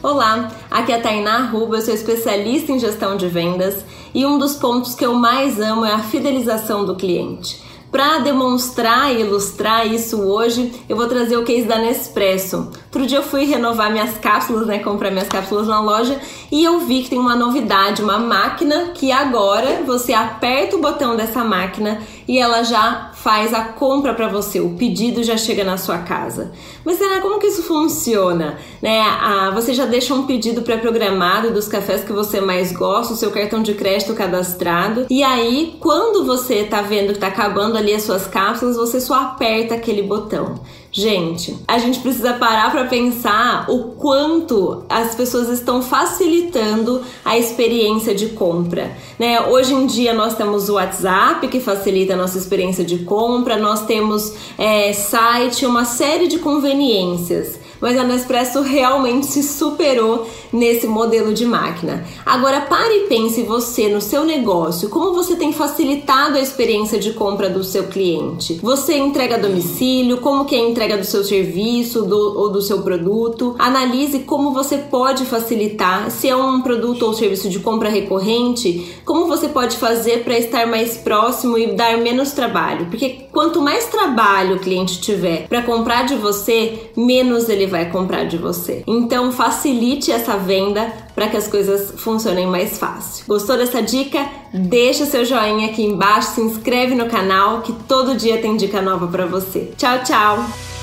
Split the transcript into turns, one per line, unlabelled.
Olá, aqui é a Tainá Ruba, eu sou especialista em gestão de vendas e um dos pontos que eu mais amo é a fidelização do cliente. Para demonstrar e ilustrar isso hoje, eu vou trazer o case da Nespresso. Outro dia eu fui renovar minhas cápsulas, né, comprar minhas cápsulas na loja e eu vi que tem uma novidade, uma máquina que agora você aperta o botão dessa máquina e ela já faz a compra para você, o pedido já chega na sua casa. Mas será como que isso funciona? Né? Ah, você já deixa um pedido pré-programado dos cafés que você mais gosta, o seu cartão de crédito cadastrado, e aí quando você tá vendo que tá acabando ali as suas cápsulas, você só aperta aquele botão. Gente, a gente precisa parar para pensar o quanto as pessoas estão facilitando a experiência de compra. Né? Hoje em dia nós temos o WhatsApp que facilita a nossa experiência de compra, nós temos é, site, uma série de conveniências mas a Nespresso realmente se superou nesse modelo de máquina. Agora pare e pense você no seu negócio, como você tem facilitado a experiência de compra do seu cliente. Você entrega a domicílio, como que é a entrega do seu serviço do, ou do seu produto. Analise como você pode facilitar, se é um produto ou serviço de compra recorrente, como você pode fazer para estar mais próximo e dar menos trabalho. Porque quanto mais trabalho o cliente tiver para comprar de você, menos ele vai comprar de você. Então facilite essa venda para que as coisas funcionem mais fácil. Gostou dessa dica? Deixa seu joinha aqui embaixo, se inscreve no canal que todo dia tem dica nova para você. Tchau, tchau.